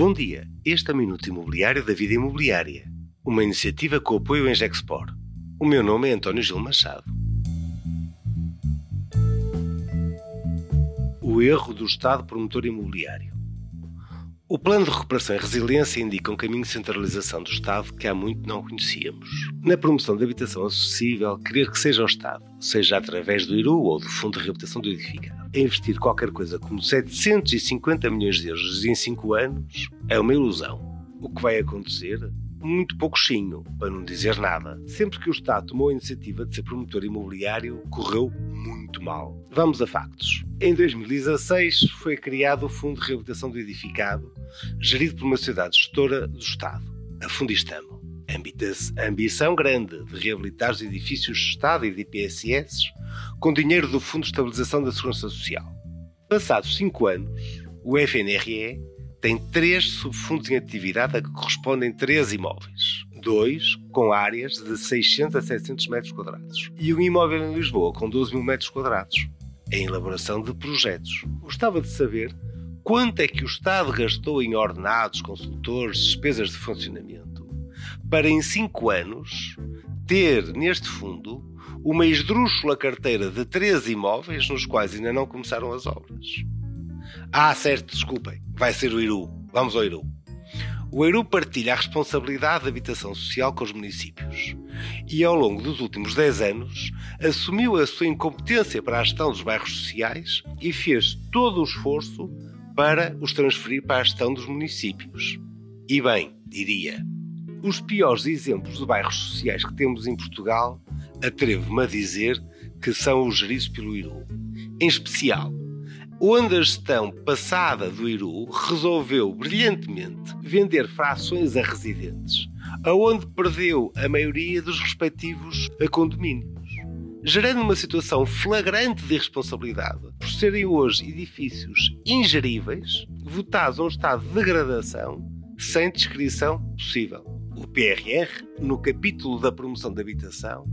Bom dia, este é o Minuto Imobiliário da Vida Imobiliária, uma iniciativa com apoio em Gexpor. O meu nome é António Gil Machado. O erro do Estado promotor imobiliário. O plano de recuperação e resiliência indica um caminho de centralização do Estado que há muito não conhecíamos. Na promoção de habitação acessível, querer que seja o Estado, seja através do IRU ou do Fundo de Reabilitação do Edificado, a investir qualquer coisa como 750 milhões de euros em 5 anos é uma ilusão. O que vai acontecer? Muito pouquinho, para não dizer nada. Sempre que o Estado tomou a iniciativa de ser promotor imobiliário, correu muito mal. Vamos a factos. Em 2016 foi criado o Fundo de Reabilitação do Edificado, gerido por uma sociedade gestora do Estado, a Fundistamo. Ambição grande de reabilitar os edifícios de Estado e de IPSS com dinheiro do Fundo de Estabilização da Segurança Social. Passados cinco anos, o FNRE tem três subfundos em atividade a que correspondem três imóveis. Dois com áreas de 600 a 700 metros quadrados e um imóvel em Lisboa com 12 mil metros quadrados, em elaboração de projetos. Gostava de saber quanto é que o Estado gastou em ordenados, consultores, despesas de funcionamento, para em cinco anos ter neste fundo uma esdrúxula carteira de três imóveis nos quais ainda não começaram as obras. Ah, certo, desculpem, vai ser o Iru. Vamos ao Iru. O Eiru partilha a responsabilidade da habitação social com os municípios e, ao longo dos últimos 10 anos, assumiu a sua incompetência para a gestão dos bairros sociais e fez todo o esforço para os transferir para a gestão dos municípios. E bem, diria, os piores exemplos de bairros sociais que temos em Portugal, atrevo-me a dizer que são os geridos pelo Iru. Em especial, onde a gestão passada do Iru resolveu brilhantemente vender frações a residentes, aonde perdeu a maioria dos respectivos condomínios, gerando uma situação flagrante de irresponsabilidade por serem hoje edifícios ingeríveis, votados a um estado de degradação sem descrição possível. O PRR, no capítulo da promoção da habitação,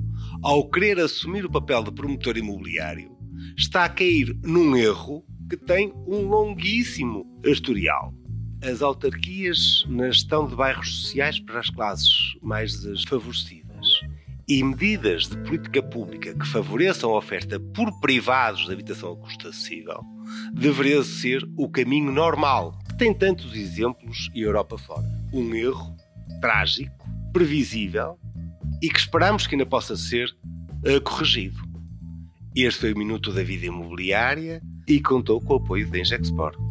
ao querer assumir o papel de promotor imobiliário, está a cair num erro que tem um longuíssimo historial. As autarquias na gestão de bairros sociais para as classes mais desfavorecidas e medidas de política pública que favoreçam a oferta por privados de habitação a custo acessível deveria ser o caminho normal, que tem tantos exemplos e Europa fora. Um erro trágico, previsível e que esperamos que ainda possa ser uh, corrigido. Este foi o Minuto da Vida Imobiliária e contou com o apoio da Ingexport.